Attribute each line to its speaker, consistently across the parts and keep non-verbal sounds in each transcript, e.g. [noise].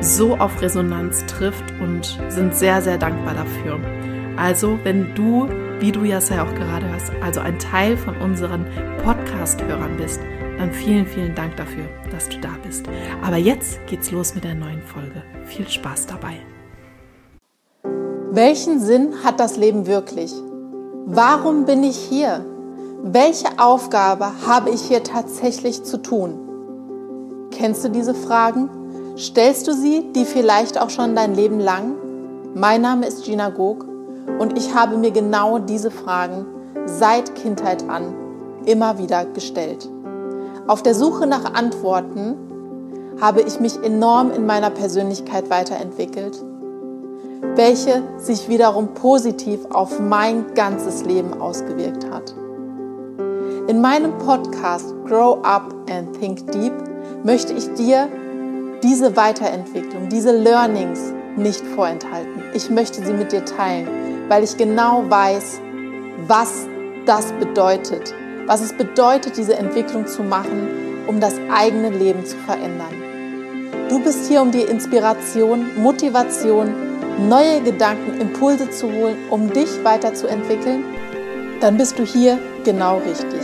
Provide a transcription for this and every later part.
Speaker 1: so auf Resonanz trifft und sind sehr, sehr dankbar dafür. Also, wenn du, wie du ja auch gerade hörst, also ein Teil von unseren Podcast-Hörern bist, dann vielen, vielen Dank dafür, dass du da bist. Aber jetzt geht's los mit der neuen Folge. Viel Spaß dabei.
Speaker 2: Welchen Sinn hat das Leben wirklich? Warum bin ich hier? Welche Aufgabe habe ich hier tatsächlich zu tun? Kennst du diese Fragen? Stellst du sie, die vielleicht auch schon dein Leben lang? Mein Name ist Gina Gog und ich habe mir genau diese Fragen seit Kindheit an immer wieder gestellt. Auf der Suche nach Antworten habe ich mich enorm in meiner Persönlichkeit weiterentwickelt, welche sich wiederum positiv auf mein ganzes Leben ausgewirkt hat. In meinem Podcast Grow Up and Think Deep möchte ich dir diese Weiterentwicklung, diese Learnings nicht vorenthalten. Ich möchte sie mit dir teilen, weil ich genau weiß, was das bedeutet, was es bedeutet, diese Entwicklung zu machen, um das eigene Leben zu verändern. Du bist hier, um dir Inspiration, Motivation, neue Gedanken, Impulse zu holen, um dich weiterzuentwickeln. Dann bist du hier genau richtig.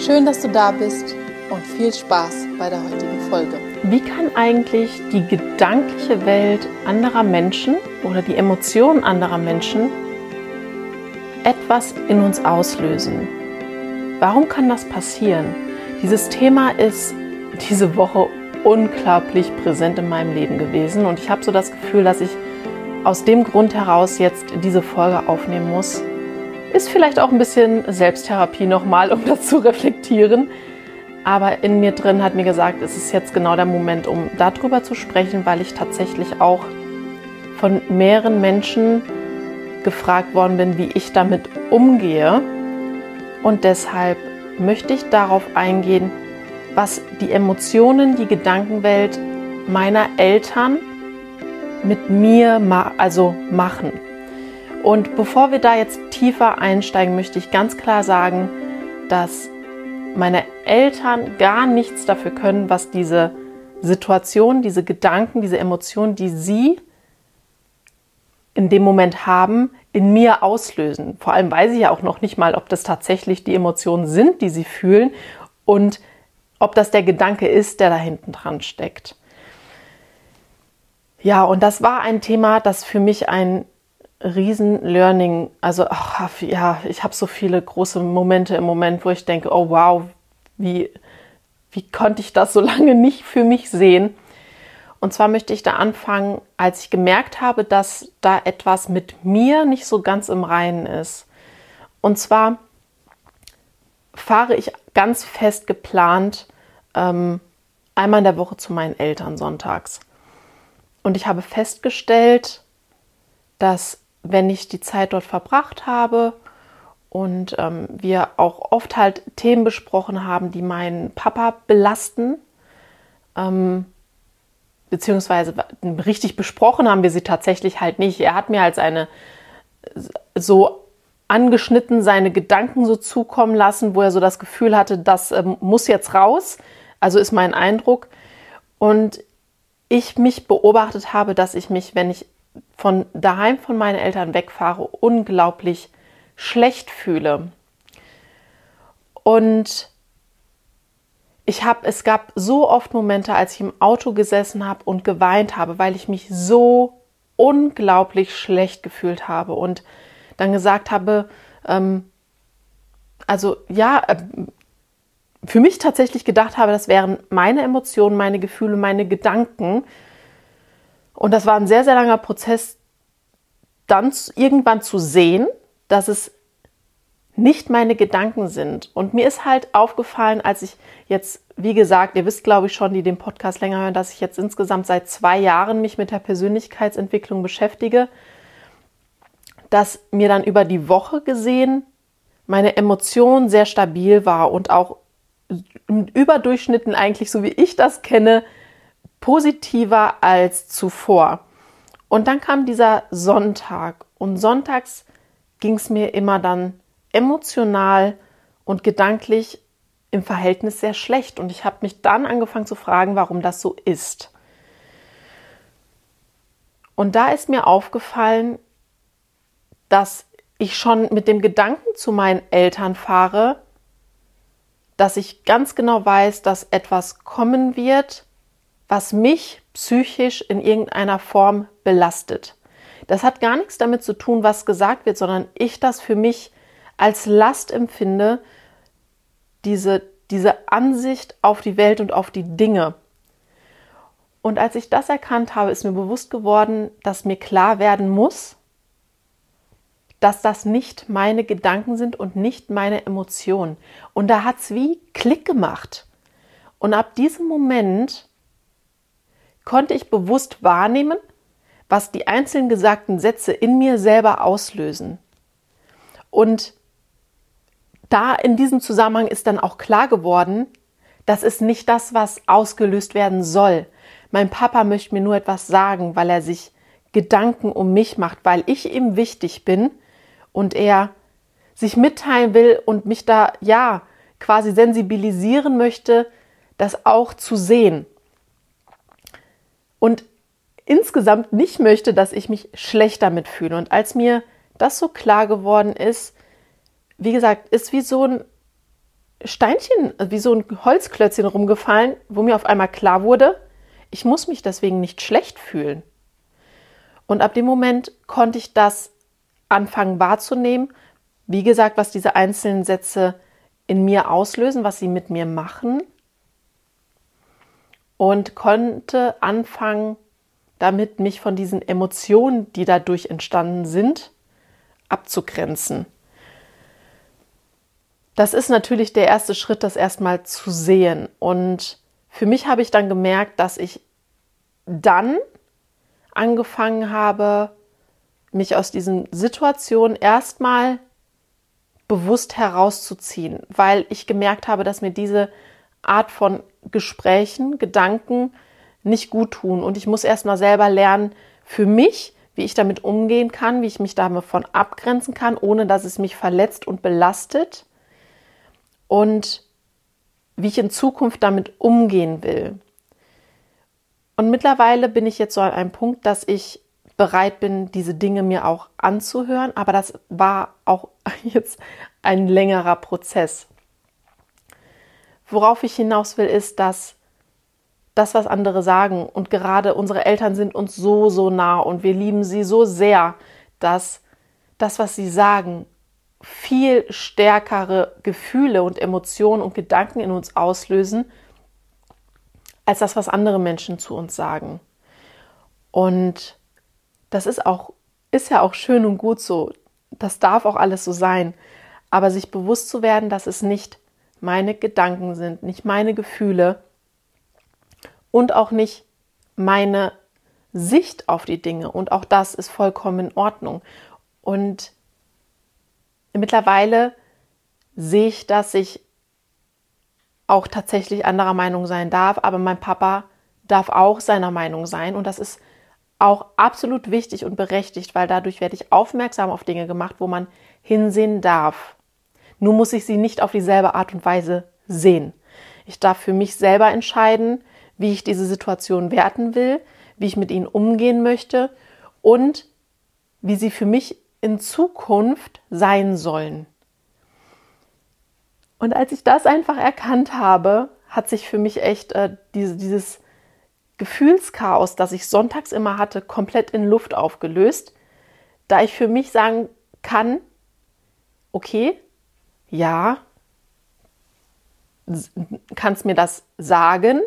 Speaker 2: Schön, dass du da bist und viel Spaß bei der heutigen Folge.
Speaker 1: Wie kann eigentlich die gedankliche Welt anderer Menschen oder die Emotionen anderer Menschen etwas in uns auslösen? Warum kann das passieren? Dieses Thema ist diese Woche unglaublich präsent in meinem Leben gewesen und ich habe so das Gefühl, dass ich aus dem Grund heraus jetzt diese Folge aufnehmen muss. Ist vielleicht auch ein bisschen Selbsttherapie nochmal, um das zu reflektieren. Aber in mir drin hat mir gesagt, es ist jetzt genau der Moment, um darüber zu sprechen, weil ich tatsächlich auch von mehreren Menschen gefragt worden bin, wie ich damit umgehe. Und deshalb möchte ich darauf eingehen, was die Emotionen, die Gedankenwelt meiner Eltern mit mir also machen. Und bevor wir da jetzt tiefer einsteigen, möchte ich ganz klar sagen, dass meine Eltern gar nichts dafür können, was diese Situation, diese Gedanken, diese Emotionen, die sie in dem Moment haben, in mir auslösen. Vor allem weiß ich ja auch noch nicht mal, ob das tatsächlich die Emotionen sind, die sie fühlen und ob das der Gedanke ist, der da hinten dran steckt. Ja, und das war ein Thema, das für mich ein Riesen-Learning, also ach, ja, ich habe so viele große Momente im Moment, wo ich denke, oh wow, wie, wie konnte ich das so lange nicht für mich sehen? Und zwar möchte ich da anfangen, als ich gemerkt habe, dass da etwas mit mir nicht so ganz im Reinen ist. Und zwar fahre ich ganz fest geplant ähm, einmal in der Woche zu meinen Eltern sonntags. Und ich habe festgestellt, dass wenn ich die Zeit dort verbracht habe und ähm, wir auch oft halt Themen besprochen haben, die meinen Papa belasten, ähm, beziehungsweise richtig besprochen haben wir sie tatsächlich halt nicht. Er hat mir als eine so angeschnitten seine Gedanken so zukommen lassen, wo er so das Gefühl hatte, das ähm, muss jetzt raus. Also ist mein Eindruck. Und ich mich beobachtet habe, dass ich mich, wenn ich von daheim von meinen Eltern wegfahre, unglaublich schlecht fühle. Und ich habe, es gab so oft Momente, als ich im Auto gesessen habe und geweint habe, weil ich mich so unglaublich schlecht gefühlt habe. Und dann gesagt habe, ähm, also ja, äh, für mich tatsächlich gedacht habe, das wären meine Emotionen, meine Gefühle, meine Gedanken. Und das war ein sehr, sehr langer Prozess, dann irgendwann zu sehen, dass es nicht meine Gedanken sind. Und mir ist halt aufgefallen, als ich jetzt, wie gesagt, ihr wisst, glaube ich, schon, die den Podcast länger hören, dass ich jetzt insgesamt seit zwei Jahren mich mit der Persönlichkeitsentwicklung beschäftige, dass mir dann über die Woche gesehen meine Emotion sehr stabil war und auch überdurchschnitten eigentlich, so wie ich das kenne, positiver als zuvor. Und dann kam dieser Sonntag und sonntags ging es mir immer dann emotional und gedanklich im Verhältnis sehr schlecht. Und ich habe mich dann angefangen zu fragen, warum das so ist. Und da ist mir aufgefallen, dass ich schon mit dem Gedanken zu meinen Eltern fahre, dass ich ganz genau weiß, dass etwas kommen wird, was mich psychisch in irgendeiner Form belastet. Das hat gar nichts damit zu tun, was gesagt wird, sondern ich das für mich als Last empfinde, diese, diese Ansicht auf die Welt und auf die Dinge. Und als ich das erkannt habe, ist mir bewusst geworden, dass mir klar werden muss, dass das nicht meine Gedanken sind und nicht meine Emotionen. Und da hat es wie Klick gemacht. Und ab diesem Moment konnte ich bewusst wahrnehmen, was die einzelnen gesagten Sätze in mir selber auslösen. Und da in diesem Zusammenhang ist dann auch klar geworden, das ist nicht das, was ausgelöst werden soll. Mein Papa möchte mir nur etwas sagen, weil er sich Gedanken um mich macht, weil ich ihm wichtig bin und er sich mitteilen will und mich da ja quasi sensibilisieren möchte, das auch zu sehen. Und insgesamt nicht möchte, dass ich mich schlecht damit fühle. Und als mir das so klar geworden ist, wie gesagt, ist wie so ein Steinchen, wie so ein Holzklötzchen rumgefallen, wo mir auf einmal klar wurde, ich muss mich deswegen nicht schlecht fühlen. Und ab dem Moment konnte ich das anfangen wahrzunehmen, wie gesagt, was diese einzelnen Sätze in mir auslösen, was sie mit mir machen und konnte anfangen, damit mich von diesen Emotionen, die dadurch entstanden sind, abzugrenzen. Das ist natürlich der erste Schritt, das erstmal zu sehen. Und für mich habe ich dann gemerkt, dass ich dann angefangen habe, mich aus diesen Situationen erstmal bewusst herauszuziehen, weil ich gemerkt habe, dass mir diese Art von Gesprächen, Gedanken nicht gut tun. Und ich muss erstmal selber lernen, für mich, wie ich damit umgehen kann, wie ich mich davon abgrenzen kann, ohne dass es mich verletzt und belastet und wie ich in Zukunft damit umgehen will. Und mittlerweile bin ich jetzt so an einem Punkt, dass ich bereit bin, diese Dinge mir auch anzuhören, aber das war auch [laughs] jetzt ein längerer Prozess. Worauf ich hinaus will, ist, dass das, was andere sagen, und gerade unsere Eltern sind uns so, so nah und wir lieben sie so sehr, dass das, was sie sagen, viel stärkere Gefühle und Emotionen und Gedanken in uns auslösen, als das, was andere Menschen zu uns sagen. Und das ist auch, ist ja auch schön und gut so. Das darf auch alles so sein. Aber sich bewusst zu werden, dass es nicht meine Gedanken sind, nicht meine Gefühle und auch nicht meine Sicht auf die Dinge. Und auch das ist vollkommen in Ordnung. Und mittlerweile sehe ich, dass ich auch tatsächlich anderer Meinung sein darf, aber mein Papa darf auch seiner Meinung sein und das ist auch absolut wichtig und berechtigt, weil dadurch werde ich aufmerksam auf Dinge gemacht, wo man hinsehen darf. Nur muss ich sie nicht auf dieselbe Art und Weise sehen. Ich darf für mich selber entscheiden, wie ich diese Situation werten will, wie ich mit ihnen umgehen möchte und wie sie für mich in Zukunft sein sollen. Und als ich das einfach erkannt habe, hat sich für mich echt äh, diese, dieses Gefühlschaos, das ich sonntags immer hatte, komplett in Luft aufgelöst, da ich für mich sagen kann, okay, ja, kannst mir das sagen.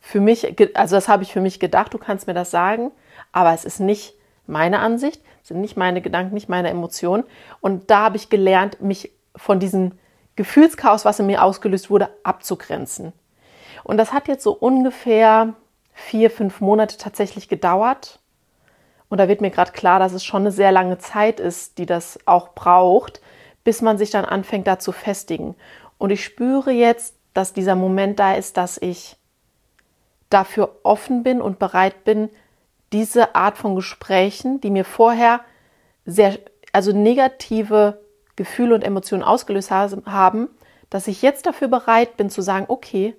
Speaker 1: Für mich, also das habe ich für mich gedacht, du kannst mir das sagen, aber es ist nicht meine Ansicht, es sind nicht meine Gedanken, nicht meine Emotionen. Und da habe ich gelernt, mich von diesem Gefühlschaos, was in mir ausgelöst wurde, abzugrenzen. Und das hat jetzt so ungefähr vier, fünf Monate tatsächlich gedauert. Und da wird mir gerade klar, dass es schon eine sehr lange Zeit ist, die das auch braucht, bis man sich dann anfängt, da zu festigen. Und ich spüre jetzt, dass dieser Moment da ist, dass ich dafür offen bin und bereit bin, diese Art von Gesprächen, die mir vorher sehr, also negative Gefühle und Emotionen ausgelöst haben, dass ich jetzt dafür bereit bin zu sagen, okay,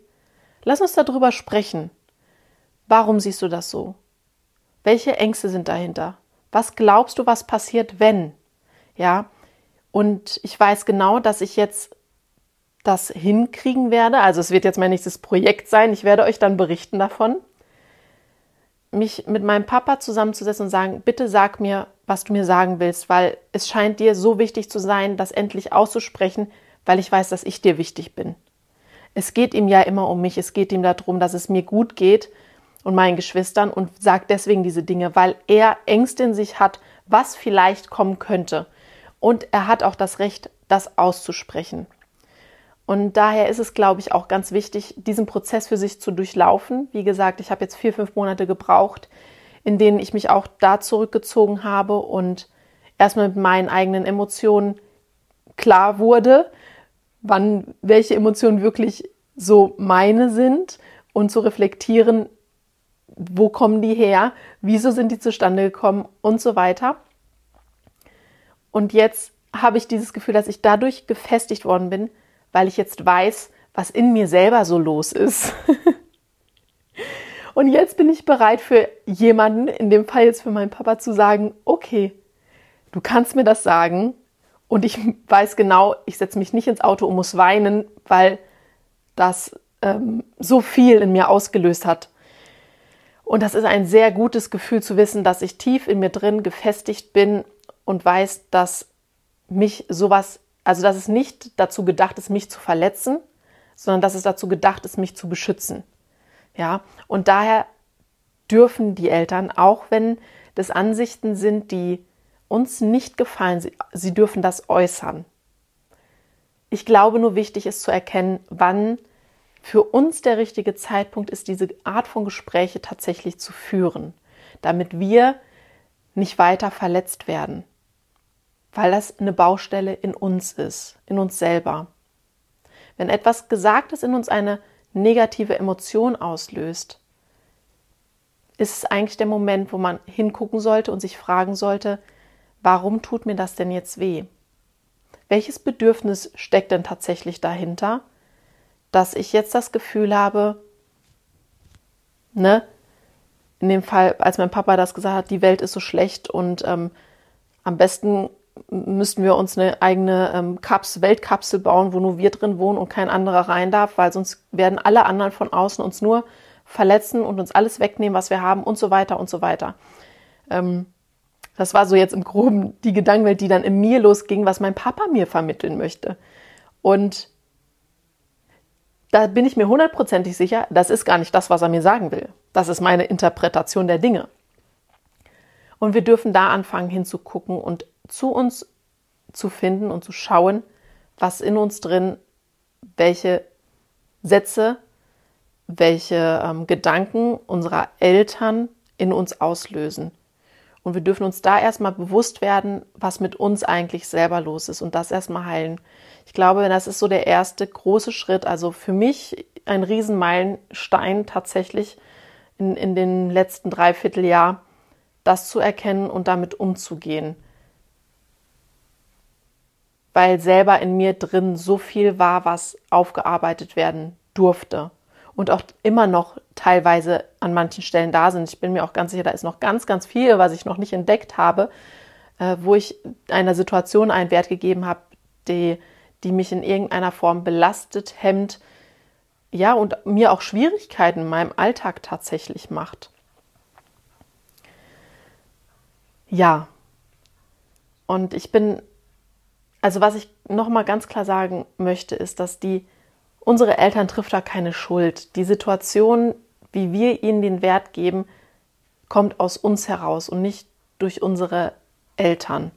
Speaker 1: lass uns darüber sprechen. Warum siehst du das so? Welche Ängste sind dahinter? Was glaubst du, was passiert, wenn? Ja, und ich weiß genau, dass ich jetzt das hinkriegen werde. Also es wird jetzt mein nächstes Projekt sein. Ich werde euch dann berichten davon. Mich mit meinem Papa zusammenzusetzen und sagen, bitte sag mir, was du mir sagen willst, weil es scheint dir so wichtig zu sein, das endlich auszusprechen, weil ich weiß, dass ich dir wichtig bin. Es geht ihm ja immer um mich. Es geht ihm darum, dass es mir gut geht und meinen Geschwistern und sagt deswegen diese Dinge, weil er Ängste in sich hat, was vielleicht kommen könnte. Und er hat auch das Recht, das auszusprechen. Und daher ist es, glaube ich, auch ganz wichtig, diesen Prozess für sich zu durchlaufen. Wie gesagt, ich habe jetzt vier, fünf Monate gebraucht, in denen ich mich auch da zurückgezogen habe und erstmal mit meinen eigenen Emotionen klar wurde, wann welche Emotionen wirklich so meine sind und zu reflektieren, wo kommen die her, wieso sind die zustande gekommen und so weiter. Und jetzt habe ich dieses Gefühl, dass ich dadurch gefestigt worden bin, weil ich jetzt weiß, was in mir selber so los ist. [laughs] und jetzt bin ich bereit für jemanden, in dem Fall jetzt für meinen Papa, zu sagen, okay, du kannst mir das sagen und ich weiß genau, ich setze mich nicht ins Auto und muss weinen, weil das ähm, so viel in mir ausgelöst hat. Und das ist ein sehr gutes Gefühl zu wissen, dass ich tief in mir drin gefestigt bin und weiß, dass mich sowas, also dass es nicht dazu gedacht ist, mich zu verletzen, sondern dass es dazu gedacht ist, mich zu beschützen. Ja, und daher dürfen die Eltern, auch wenn das Ansichten sind, die uns nicht gefallen, sie, sie dürfen das äußern. Ich glaube, nur wichtig ist zu erkennen, wann für uns der richtige Zeitpunkt ist, diese Art von Gespräche tatsächlich zu führen, damit wir nicht weiter verletzt werden, weil das eine Baustelle in uns ist, in uns selber. Wenn etwas Gesagtes in uns eine negative Emotion auslöst, ist es eigentlich der Moment, wo man hingucken sollte und sich fragen sollte, warum tut mir das denn jetzt weh? Welches Bedürfnis steckt denn tatsächlich dahinter? dass ich jetzt das Gefühl habe, ne, in dem Fall, als mein Papa das gesagt hat, die Welt ist so schlecht und ähm, am besten müssten wir uns eine eigene ähm, Kaps Weltkapsel bauen, wo nur wir drin wohnen und kein anderer rein darf, weil sonst werden alle anderen von außen uns nur verletzen und uns alles wegnehmen, was wir haben und so weiter und so weiter. Ähm, das war so jetzt im Groben die Gedankenwelt, die dann in mir losging, was mein Papa mir vermitteln möchte. Und da bin ich mir hundertprozentig sicher, das ist gar nicht das, was er mir sagen will. Das ist meine Interpretation der Dinge. Und wir dürfen da anfangen hinzugucken und zu uns zu finden und zu schauen, was in uns drin, welche Sätze, welche ähm, Gedanken unserer Eltern in uns auslösen. Und wir dürfen uns da erstmal bewusst werden, was mit uns eigentlich selber los ist und das erstmal heilen. Ich glaube, das ist so der erste große Schritt. Also für mich ein Riesenmeilenstein tatsächlich in, in den letzten Dreivierteljahr, das zu erkennen und damit umzugehen. Weil selber in mir drin so viel war, was aufgearbeitet werden durfte und auch immer noch teilweise an manchen Stellen da sind. Ich bin mir auch ganz sicher, da ist noch ganz, ganz viel, was ich noch nicht entdeckt habe, äh, wo ich einer Situation einen Wert gegeben habe, die die mich in irgendeiner Form belastet, hemmt, ja, und mir auch Schwierigkeiten in meinem Alltag tatsächlich macht. Ja, Und ich bin, also was ich nochmal ganz klar sagen möchte, ist, dass die, unsere Eltern trifft da keine Schuld. Die Situation, wie wir ihnen den Wert geben, kommt aus uns heraus und nicht durch unsere Eltern.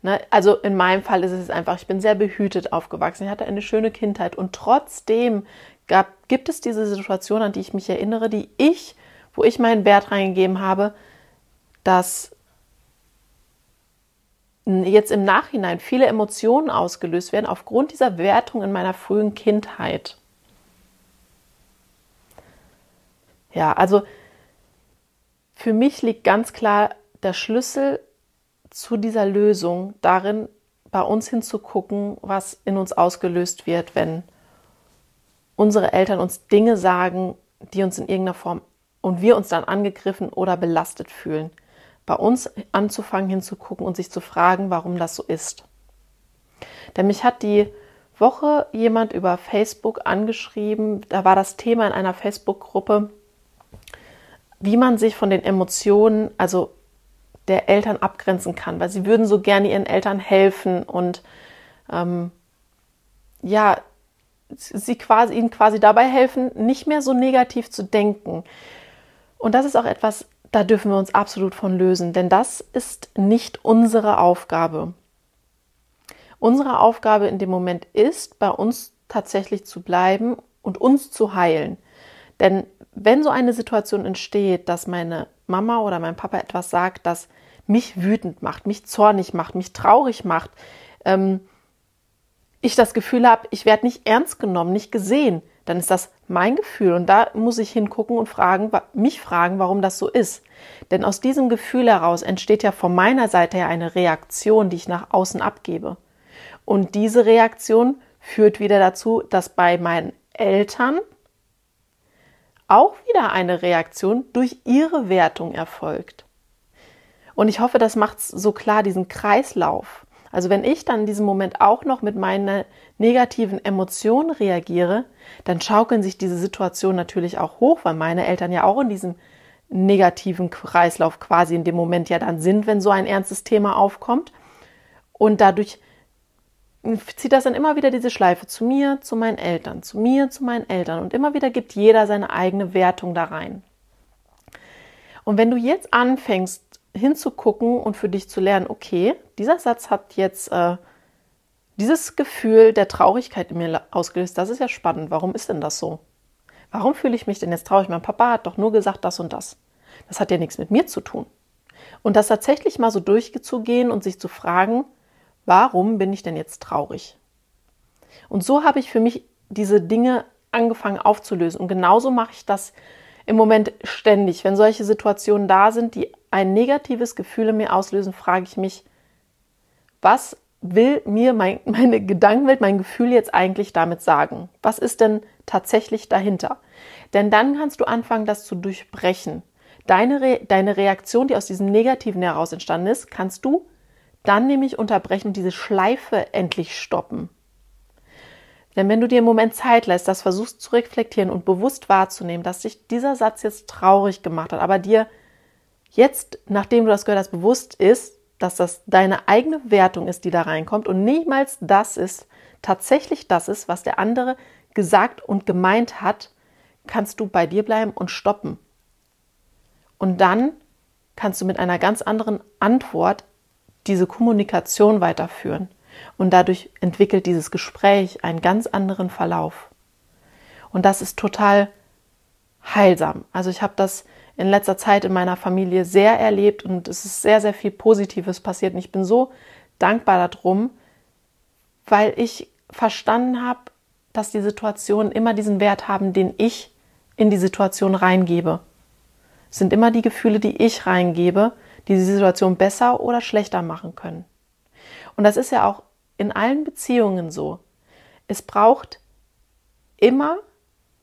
Speaker 1: Ne? Also in meinem Fall ist es einfach, ich bin sehr behütet aufgewachsen. Ich hatte eine schöne Kindheit und trotzdem gab, gibt es diese Situation, an die ich mich erinnere, die ich, wo ich meinen Wert reingegeben habe, dass jetzt im Nachhinein viele Emotionen ausgelöst werden aufgrund dieser Wertung in meiner frühen Kindheit. Ja, also für mich liegt ganz klar der Schlüssel zu dieser Lösung darin, bei uns hinzugucken, was in uns ausgelöst wird, wenn unsere Eltern uns Dinge sagen, die uns in irgendeiner Form und wir uns dann angegriffen oder belastet fühlen. Bei uns anzufangen hinzugucken und sich zu fragen, warum das so ist. Denn mich hat die Woche jemand über Facebook angeschrieben, da war das Thema in einer Facebook-Gruppe, wie man sich von den Emotionen, also der Eltern abgrenzen kann, weil sie würden so gerne ihren Eltern helfen und ähm, ja, sie quasi, ihnen quasi dabei helfen, nicht mehr so negativ zu denken. Und das ist auch etwas, da dürfen wir uns absolut von lösen, denn das ist nicht unsere Aufgabe. Unsere Aufgabe in dem Moment ist, bei uns tatsächlich zu bleiben und uns zu heilen. Denn wenn so eine Situation entsteht, dass meine Mama oder mein Papa etwas sagt, das mich wütend macht, mich zornig macht, mich traurig macht, ähm, ich das Gefühl habe, ich werde nicht ernst genommen, nicht gesehen, dann ist das mein Gefühl und da muss ich hingucken und fragen, mich fragen, warum das so ist. Denn aus diesem Gefühl heraus entsteht ja von meiner Seite her eine Reaktion, die ich nach außen abgebe. Und diese Reaktion führt wieder dazu, dass bei meinen Eltern auch wieder eine Reaktion durch ihre Wertung erfolgt. Und ich hoffe, das macht so klar, diesen Kreislauf. Also wenn ich dann in diesem Moment auch noch mit meinen negativen Emotionen reagiere, dann schaukeln sich diese Situationen natürlich auch hoch, weil meine Eltern ja auch in diesem negativen Kreislauf quasi in dem Moment ja dann sind, wenn so ein ernstes Thema aufkommt. Und dadurch zieht das dann immer wieder diese Schleife zu mir, zu meinen Eltern, zu mir, zu meinen Eltern. Und immer wieder gibt jeder seine eigene Wertung da rein. Und wenn du jetzt anfängst hinzugucken und für dich zu lernen, okay, dieser Satz hat jetzt äh, dieses Gefühl der Traurigkeit in mir ausgelöst, das ist ja spannend. Warum ist denn das so? Warum fühle ich mich denn jetzt traurig? Mein Papa hat doch nur gesagt das und das. Das hat ja nichts mit mir zu tun. Und das tatsächlich mal so durchzugehen und sich zu fragen, Warum bin ich denn jetzt traurig? Und so habe ich für mich diese Dinge angefangen aufzulösen. Und genauso mache ich das im Moment ständig. Wenn solche Situationen da sind, die ein negatives Gefühl in mir auslösen, frage ich mich, was will mir mein, [laughs] meine Gedankenwelt, mein Gefühl jetzt eigentlich damit sagen? Was ist denn tatsächlich dahinter? Denn dann kannst du anfangen, das zu durchbrechen. Deine, Re deine Reaktion, die aus diesem Negativen heraus entstanden ist, kannst du dann nämlich unterbrechen und diese Schleife endlich stoppen. Denn wenn du dir im Moment Zeit lässt, das versuchst zu reflektieren und bewusst wahrzunehmen, dass dich dieser Satz jetzt traurig gemacht hat, aber dir jetzt, nachdem du das gehört hast, bewusst ist, dass das deine eigene Wertung ist, die da reinkommt und niemals das ist, tatsächlich das ist, was der andere gesagt und gemeint hat, kannst du bei dir bleiben und stoppen. Und dann kannst du mit einer ganz anderen Antwort diese Kommunikation weiterführen. Und dadurch entwickelt dieses Gespräch einen ganz anderen Verlauf. Und das ist total heilsam. Also ich habe das in letzter Zeit in meiner Familie sehr erlebt und es ist sehr, sehr viel Positives passiert. Und ich bin so dankbar darum, weil ich verstanden habe, dass die Situationen immer diesen Wert haben, den ich in die Situation reingebe. Es sind immer die Gefühle, die ich reingebe, die die Situation besser oder schlechter machen können. Und das ist ja auch in allen Beziehungen so. Es braucht immer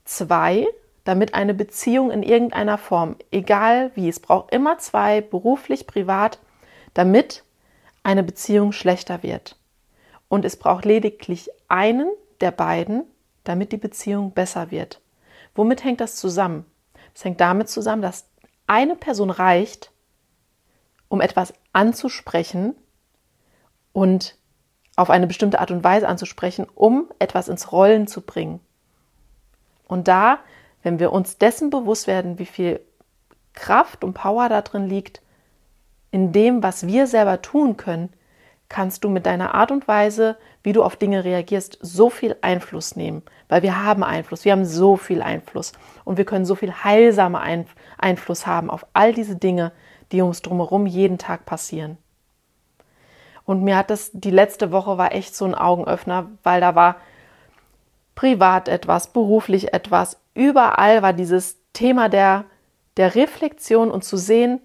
Speaker 1: zwei, damit eine Beziehung in irgendeiner Form, egal wie, es braucht immer zwei, beruflich, privat, damit eine Beziehung schlechter wird. Und es braucht lediglich einen der beiden, damit die Beziehung besser wird. Womit hängt das zusammen? Es hängt damit zusammen, dass eine Person reicht, um etwas anzusprechen und auf eine bestimmte Art und Weise anzusprechen, um etwas ins Rollen zu bringen. Und da, wenn wir uns dessen bewusst werden, wie viel Kraft und Power da drin liegt, in dem, was wir selber tun können, kannst du mit deiner Art und Weise, wie du auf Dinge reagierst, so viel Einfluss nehmen. Weil wir haben Einfluss, wir haben so viel Einfluss und wir können so viel heilsamer Einfluss haben auf all diese Dinge, die uns drumherum jeden Tag passieren. Und mir hat das, die letzte Woche war echt so ein Augenöffner, weil da war privat etwas, beruflich etwas, überall war dieses Thema der, der Reflexion und zu sehen,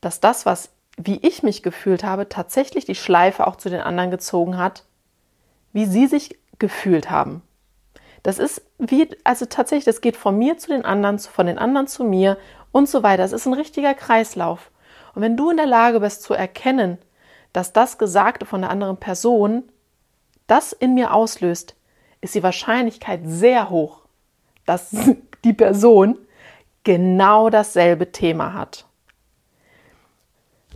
Speaker 1: dass das, was wie ich mich gefühlt habe, tatsächlich die Schleife auch zu den anderen gezogen hat, wie sie sich gefühlt haben. Das ist wie, also tatsächlich, das geht von mir zu den anderen, von den anderen zu mir und so weiter. Es ist ein richtiger Kreislauf. Und wenn du in der Lage bist zu erkennen, dass das Gesagte von der anderen Person das in mir auslöst, ist die Wahrscheinlichkeit sehr hoch, dass [laughs] die Person genau dasselbe Thema hat.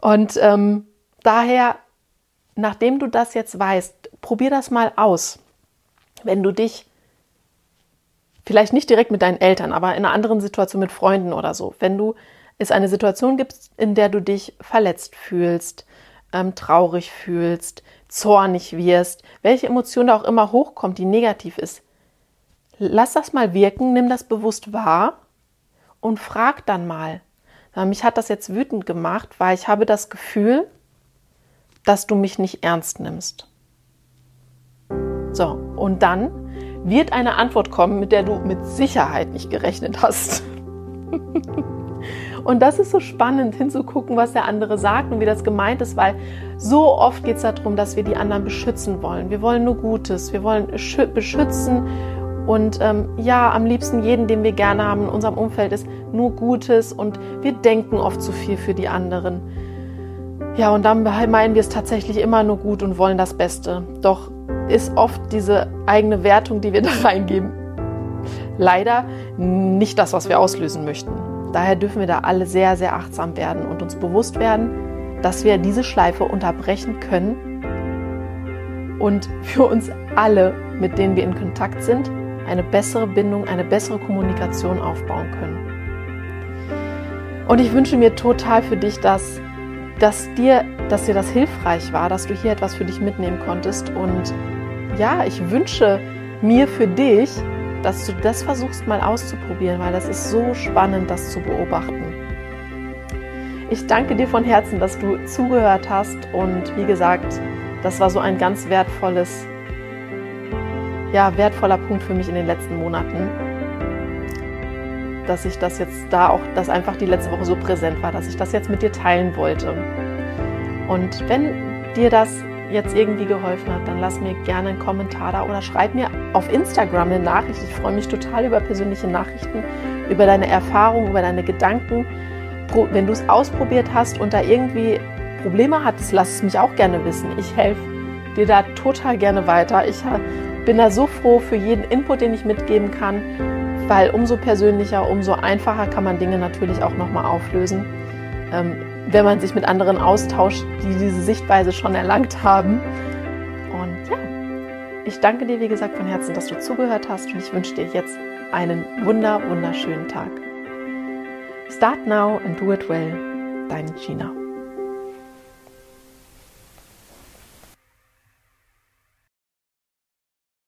Speaker 1: Und ähm, daher, nachdem du das jetzt weißt, probier das mal aus. Wenn du dich vielleicht nicht direkt mit deinen Eltern, aber in einer anderen Situation mit Freunden oder so, wenn du es eine Situation gibt, in der du dich verletzt fühlst, ähm, traurig fühlst, zornig wirst, welche Emotion da auch immer hochkommt, die negativ ist, lass das mal wirken, nimm das bewusst wahr und frag dann mal, mich hat das jetzt wütend gemacht, weil ich habe das Gefühl, dass du mich nicht ernst nimmst. So, und dann wird eine Antwort kommen, mit der du mit Sicherheit nicht gerechnet hast. [laughs] und das ist so spannend hinzugucken, was der andere sagt und wie das gemeint ist, weil so oft geht es darum, dass wir die anderen beschützen wollen. Wir wollen nur Gutes, wir wollen beschützen und ähm, ja, am liebsten jeden, den wir gerne haben in unserem Umfeld, ist nur Gutes und wir denken oft zu viel für die anderen. Ja, und dann meinen wir es tatsächlich immer nur gut und wollen das Beste. Doch ist oft diese eigene Wertung, die wir [laughs] da reingeben, leider nicht das, was wir auslösen möchten. Daher dürfen wir da alle sehr, sehr achtsam werden und uns bewusst werden, dass wir diese Schleife unterbrechen können und für uns alle, mit denen wir in Kontakt sind, eine bessere Bindung, eine bessere Kommunikation aufbauen können. Und ich wünsche mir total für dich, dass, dass, dir, dass dir das hilfreich war, dass du hier etwas für dich mitnehmen konntest. Und ja, ich wünsche mir für dich, dass du das versuchst mal auszuprobieren, weil das ist so spannend, das zu beobachten. Ich danke dir von Herzen, dass du zugehört hast und wie gesagt, das war so ein ganz wertvolles ja, wertvoller Punkt für mich in den letzten Monaten, dass ich das jetzt da auch, dass einfach die letzte Woche so präsent war, dass ich das jetzt mit dir teilen wollte. Und wenn dir das jetzt irgendwie geholfen hat, dann lass mir gerne einen Kommentar da oder schreib mir auf Instagram eine Nachricht. Ich freue mich total über persönliche Nachrichten, über deine Erfahrungen, über deine Gedanken. Wenn du es ausprobiert hast und da irgendwie Probleme hattest, lass es mich auch gerne wissen. Ich helfe dir da total gerne weiter. Ich bin da so froh für jeden Input, den ich mitgeben kann, weil umso persönlicher, umso einfacher kann man Dinge natürlich auch nochmal auflösen, ähm, wenn man sich mit anderen austauscht, die diese Sichtweise schon erlangt haben. Und ja, ich danke dir, wie gesagt, von Herzen, dass du zugehört hast und ich wünsche dir jetzt einen wunder, wunderschönen Tag. Start now and do it well. Deine Gina.